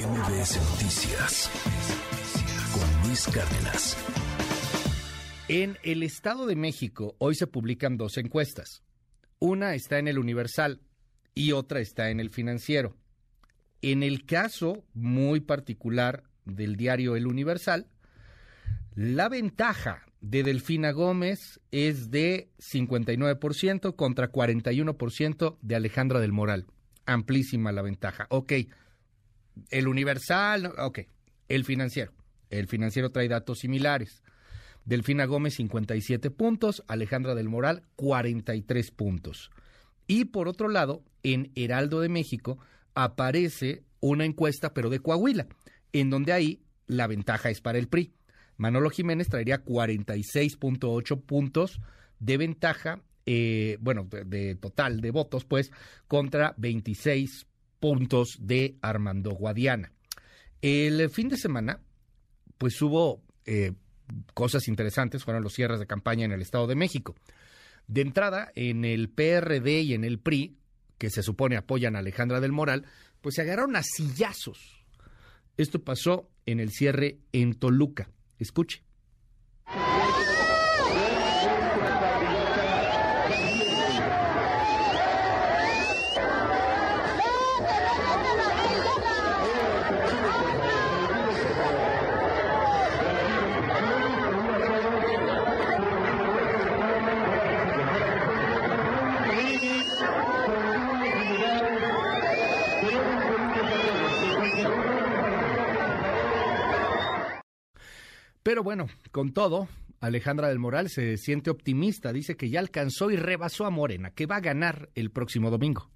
MBS Noticias con Luis Cárdenas. En el Estado de México hoy se publican dos encuestas. Una está en el Universal y otra está en el Financiero. En el caso muy particular del diario El Universal, la ventaja de Delfina Gómez es de 59% contra 41% de Alejandra del Moral. Amplísima la ventaja. Ok, el Universal, ok, el financiero. El financiero trae datos similares. Delfina Gómez 57 puntos, Alejandra del Moral 43 puntos. Y por otro lado, en Heraldo de México aparece una encuesta, pero de Coahuila, en donde ahí la ventaja es para el PRI. Manolo Jiménez traería 46.8 puntos de ventaja, eh, bueno, de, de, total de votos, pues, contra 26 puntos de Armando Guadiana. El fin de semana, pues hubo eh, cosas interesantes, fueron los cierres de campaña en el Estado de México. De entrada, en el PRD y en el PRI, que se supone apoyan a Alejandra del Moral, pues se agarraron a sillazos. Esto pasó en el cierre en Toluca. Escuche. Pero bueno, con todo, Alejandra del Moral se siente optimista, dice que ya alcanzó y rebasó a Morena, que va a ganar el próximo domingo.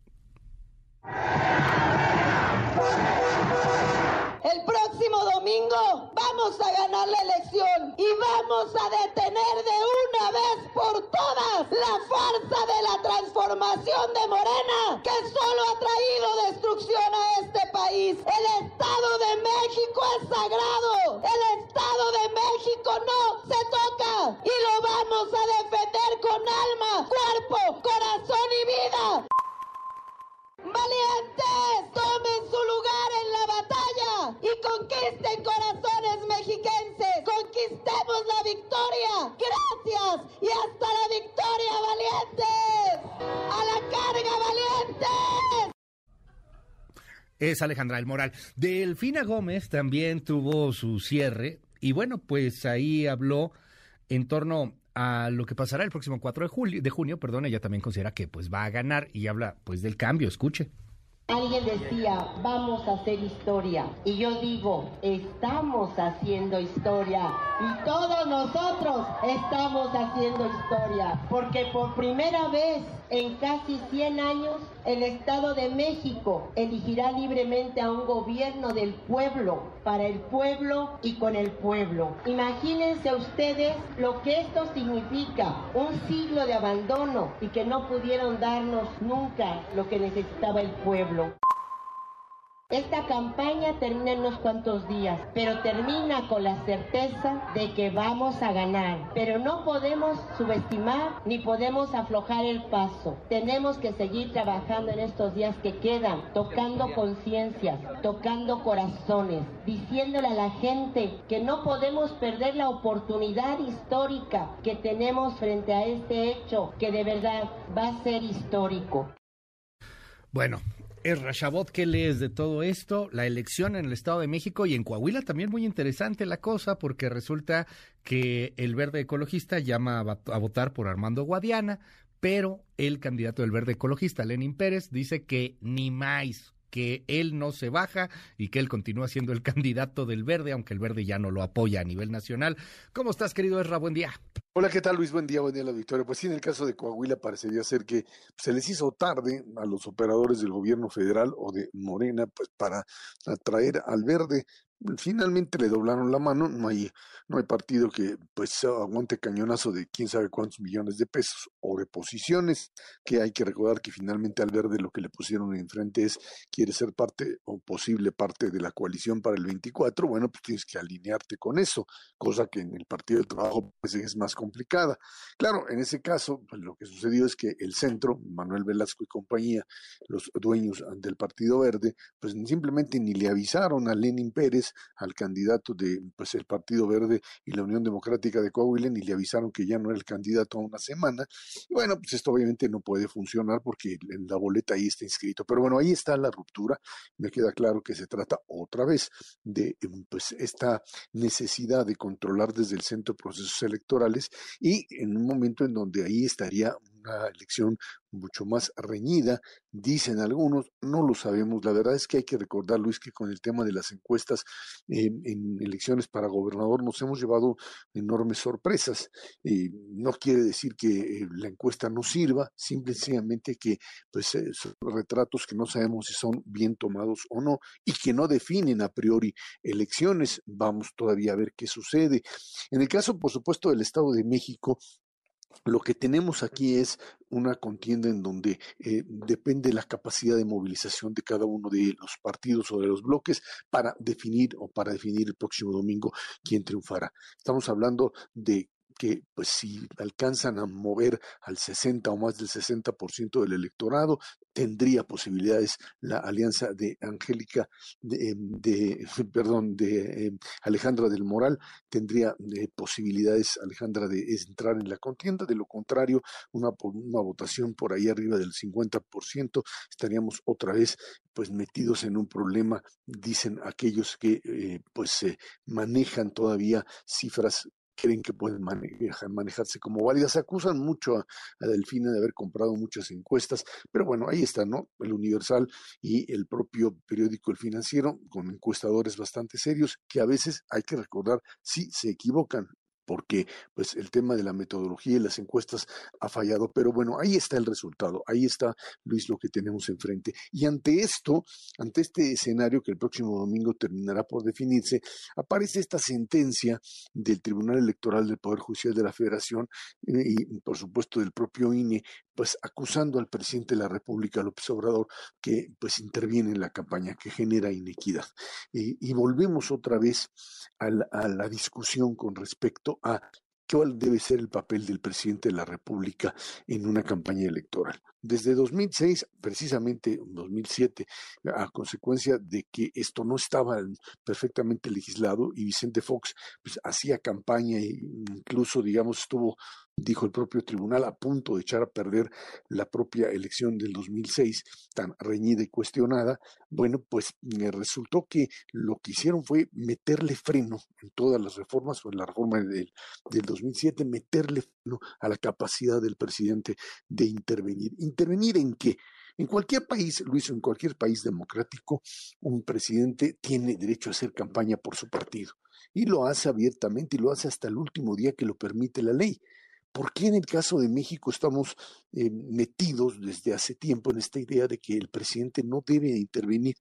El próximo domingo vamos a ganar la elección y vamos a detener de una vez por todas la farsa de la transformación de Morena que solo ha traído destrucción a este país. El Estado de México es sagrado. Y lo vamos a defender con alma, cuerpo, corazón y vida. Valientes, tomen su lugar en la batalla y conquisten corazones mexiquenses. Conquistemos la victoria. Gracias y hasta la victoria, valientes. A la carga, valientes. Es Alejandra del Moral. Delfina Gómez también tuvo su cierre y bueno, pues ahí habló en torno a lo que pasará el próximo 4 de, julio, de junio, perdón, ella también considera que pues va a ganar y habla pues del cambio, escuche. Alguien decía, vamos a hacer historia. Y yo digo, estamos haciendo historia. Y todos nosotros estamos haciendo historia. Porque por primera vez en casi 100 años, el Estado de México elegirá libremente a un gobierno del pueblo, para el pueblo y con el pueblo. Imagínense ustedes lo que esto significa. Un siglo de abandono y que no pudieron darnos nunca lo que necesitaba el pueblo. Esta campaña termina en unos cuantos días, pero termina con la certeza de que vamos a ganar. Pero no podemos subestimar ni podemos aflojar el paso. Tenemos que seguir trabajando en estos días que quedan, tocando conciencias, tocando corazones, diciéndole a la gente que no podemos perder la oportunidad histórica que tenemos frente a este hecho que de verdad va a ser histórico. Bueno, es Rashabot, ¿qué lees de todo esto? La elección en el Estado de México y en Coahuila también muy interesante la cosa porque resulta que el verde ecologista llama a, votar por Armando Guadiana, pero el candidato del verde ecologista, Lenin Pérez, dice que ni más, que él no se baja y que él continúa siendo el candidato del verde, aunque el verde ya no lo apoya a nivel nacional. ¿Cómo estás, querido Esra? Buen día. Hola, ¿qué tal Luis? Buen día, buen día la victoria. Pues sí, en el caso de Coahuila parecería ser que se les hizo tarde a los operadores del gobierno federal o de Morena, pues para atraer al verde. Finalmente le doblaron la mano, no hay, no hay partido que pues aguante cañonazo de quién sabe cuántos millones de pesos o de posiciones, que hay que recordar que finalmente al verde lo que le pusieron enfrente es quiere ser parte o posible parte de la coalición para el 24, bueno, pues tienes que alinearte con eso, cosa que en el Partido del Trabajo pues, es más complicada. Claro, en ese caso, pues, lo que sucedió es que el centro, Manuel Velasco y compañía, los dueños del Partido Verde, pues simplemente ni le avisaron a Lenin Pérez, al candidato de pues el Partido Verde y la Unión Democrática de Coahuila, ni le avisaron que ya no era el candidato a una semana. Y bueno, pues esto obviamente no puede funcionar porque en la boleta ahí está inscrito. Pero bueno, ahí está la ruptura. Me queda claro que se trata otra vez de pues esta necesidad de controlar desde el centro procesos electorales y en un momento en donde ahí estaría una elección mucho más reñida, dicen algunos, no lo sabemos. La verdad es que hay que recordar, Luis, que con el tema de las encuestas en elecciones para gobernador nos hemos llevado enormes sorpresas. no quiere decir que eh, la encuesta no sirva, simplemente que pues, eh, son retratos que no sabemos si son bien tomados o no y que no definen a priori elecciones. Vamos todavía a ver qué sucede. En el caso, por supuesto, del Estado de México, lo que tenemos aquí es una contienda en donde eh, depende la capacidad de movilización de cada uno de los partidos o de los bloques para definir o para definir el próximo domingo quién triunfará. Estamos hablando de que pues si alcanzan a mover al 60 o más del 60% del electorado, tendría posibilidades la alianza de Angélica, de, em, perdón, de em, Alejandra del Moral, tendría eh, posibilidades Alejandra de entrar en la contienda, de lo contrario, una, una votación por ahí arriba del 50%, estaríamos otra vez pues metidos en un problema, dicen aquellos que eh, pues manejan todavía cifras creen que pueden manejarse como válidas. Acusan mucho a, a, Delfina de haber comprado muchas encuestas, pero bueno, ahí está, ¿no? El Universal y el propio periódico El Financiero, con encuestadores bastante serios, que a veces hay que recordar, sí se equivocan porque pues el tema de la metodología y las encuestas ha fallado, pero bueno, ahí está el resultado, ahí está Luis lo que tenemos enfrente. Y ante esto, ante este escenario que el próximo domingo terminará por definirse, aparece esta sentencia del Tribunal Electoral del Poder Judicial de la Federación eh, y por supuesto del propio INE, pues acusando al presidente de la República, López Obrador, que pues interviene en la campaña, que genera inequidad. y volvemos otra vez a la discusión con respecto a cuál debe ser el papel del presidente de la República en una campaña electoral. Desde 2006, precisamente 2007, a consecuencia de que esto no estaba perfectamente legislado y Vicente Fox pues, hacía campaña e incluso, digamos, estuvo dijo el propio tribunal, a punto de echar a perder la propia elección del 2006, tan reñida y cuestionada, bueno, pues me resultó que lo que hicieron fue meterle freno en todas las reformas, o en la reforma del, del 2007, meterle freno a la capacidad del presidente de intervenir. ¿Intervenir en qué? En cualquier país, Luis, en cualquier país democrático, un presidente tiene derecho a hacer campaña por su partido y lo hace abiertamente y lo hace hasta el último día que lo permite la ley. ¿Por qué en el caso de México estamos eh, metidos desde hace tiempo en esta idea de que el presidente no debe intervenir?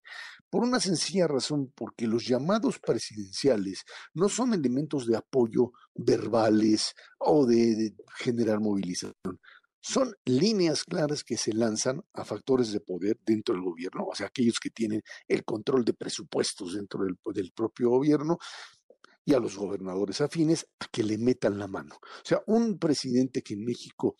Por una sencilla razón, porque los llamados presidenciales no son elementos de apoyo verbales o de, generar movilización. Son líneas claras que se lanzan a factores de poder dentro del gobierno, o sea, aquellos que tienen el control de presupuestos dentro del propio gobierno, y a los gobernadores afines a que le metan la mano. O sea, un presidente que en México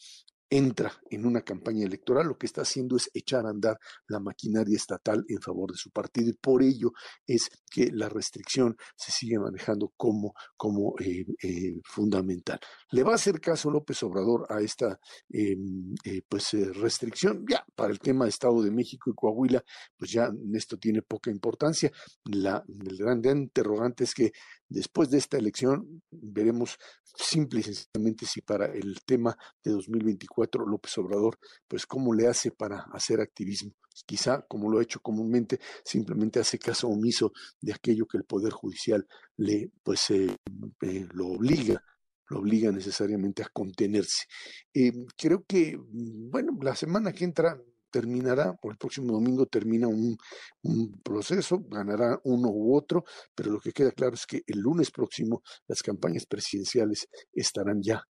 entra en una campaña electoral, lo que está haciendo es echar a andar la maquinaria estatal en favor de su partido y por ello es que la restricción se sigue manejando como, como eh, eh, fundamental. ¿Le va a hacer caso López Obrador a esta em, eh, pues, restricción? Ya, para el tema de Estado de México y Coahuila, pues ya esto tiene poca importancia. La, el gran interrogante es que después de esta elección veremos simple y sencillamente si para el tema de 2024 López Obrador, pues cómo le hace para hacer activismo. Quizá, como lo ha hecho comúnmente, simplemente hace caso omiso de aquello que el Poder Judicial le, pues, eh, eh, lo obliga lo obliga necesariamente a contenerse. Eh, creo que, bueno, la semana que entra terminará, por el próximo domingo termina un proceso, ganará uno u otro, pero lo que queda claro es que el lunes próximo las campañas presidenciales estarán ya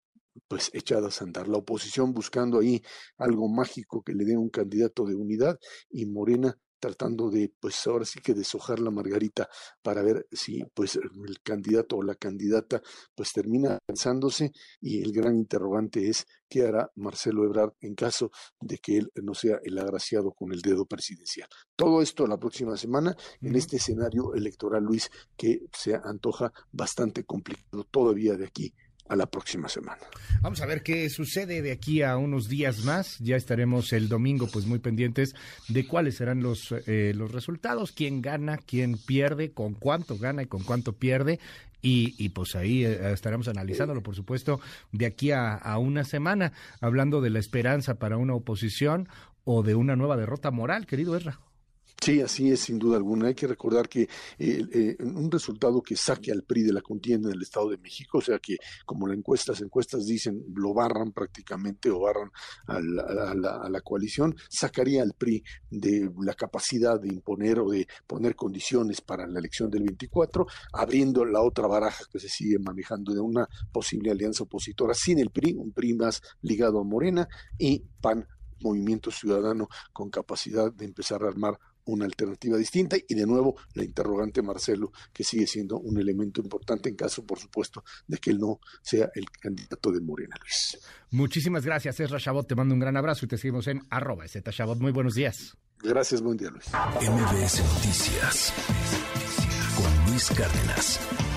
pues echadas a andar. La oposición buscando ahí algo mágico que le dé un candidato de unidad y Morena tratando de, pues ahora sí que deshojar la margarita para ver si pues el candidato o la candidata pues termina avanzándose y el gran interrogante es qué hará Marcelo Ebrard en caso de que él no sea el agraciado con el dedo presidencial. Todo esto la próxima semana en este escenario electoral, Luis, que se antoja bastante complicado todavía de aquí a la próxima semana. Vamos a ver qué sucede de aquí a unos días más. Ya estaremos el domingo pues muy pendientes de cuáles serán los, eh, los resultados, quién gana, quién pierde, con cuánto gana y con cuánto pierde. Y, y pues ahí eh, estaremos analizándolo, por supuesto, de aquí a, a una semana, hablando de la esperanza para una oposición o de una nueva derrota moral, querido Erra. Sí, así es, sin duda alguna. Hay que recordar que eh, un resultado que saque al PRI de la contienda en el Estado de México, o sea que como las encuestas, encuestas dicen, lo barran prácticamente o barran a la, a la, coalición, sacaría al PRI de la capacidad de imponer o de poner condiciones para la elección del 24, abriendo la otra baraja que se sigue manejando de una posible alianza opositora sin el PRI, un PRI más ligado a Morena y PAN movimiento ciudadano con capacidad de empezar a armar una alternativa distinta y de nuevo la interrogante Marcelo, que sigue siendo un elemento importante en caso, por supuesto, de que él no sea el candidato de Morena, Luis. Muchísimas gracias, Ezra Chabot, te mando un gran abrazo y te seguimos en arroba Chabot. Muy buenos días. Gracias, buen día, Luis. MBS Noticias con Luis Cárdenas.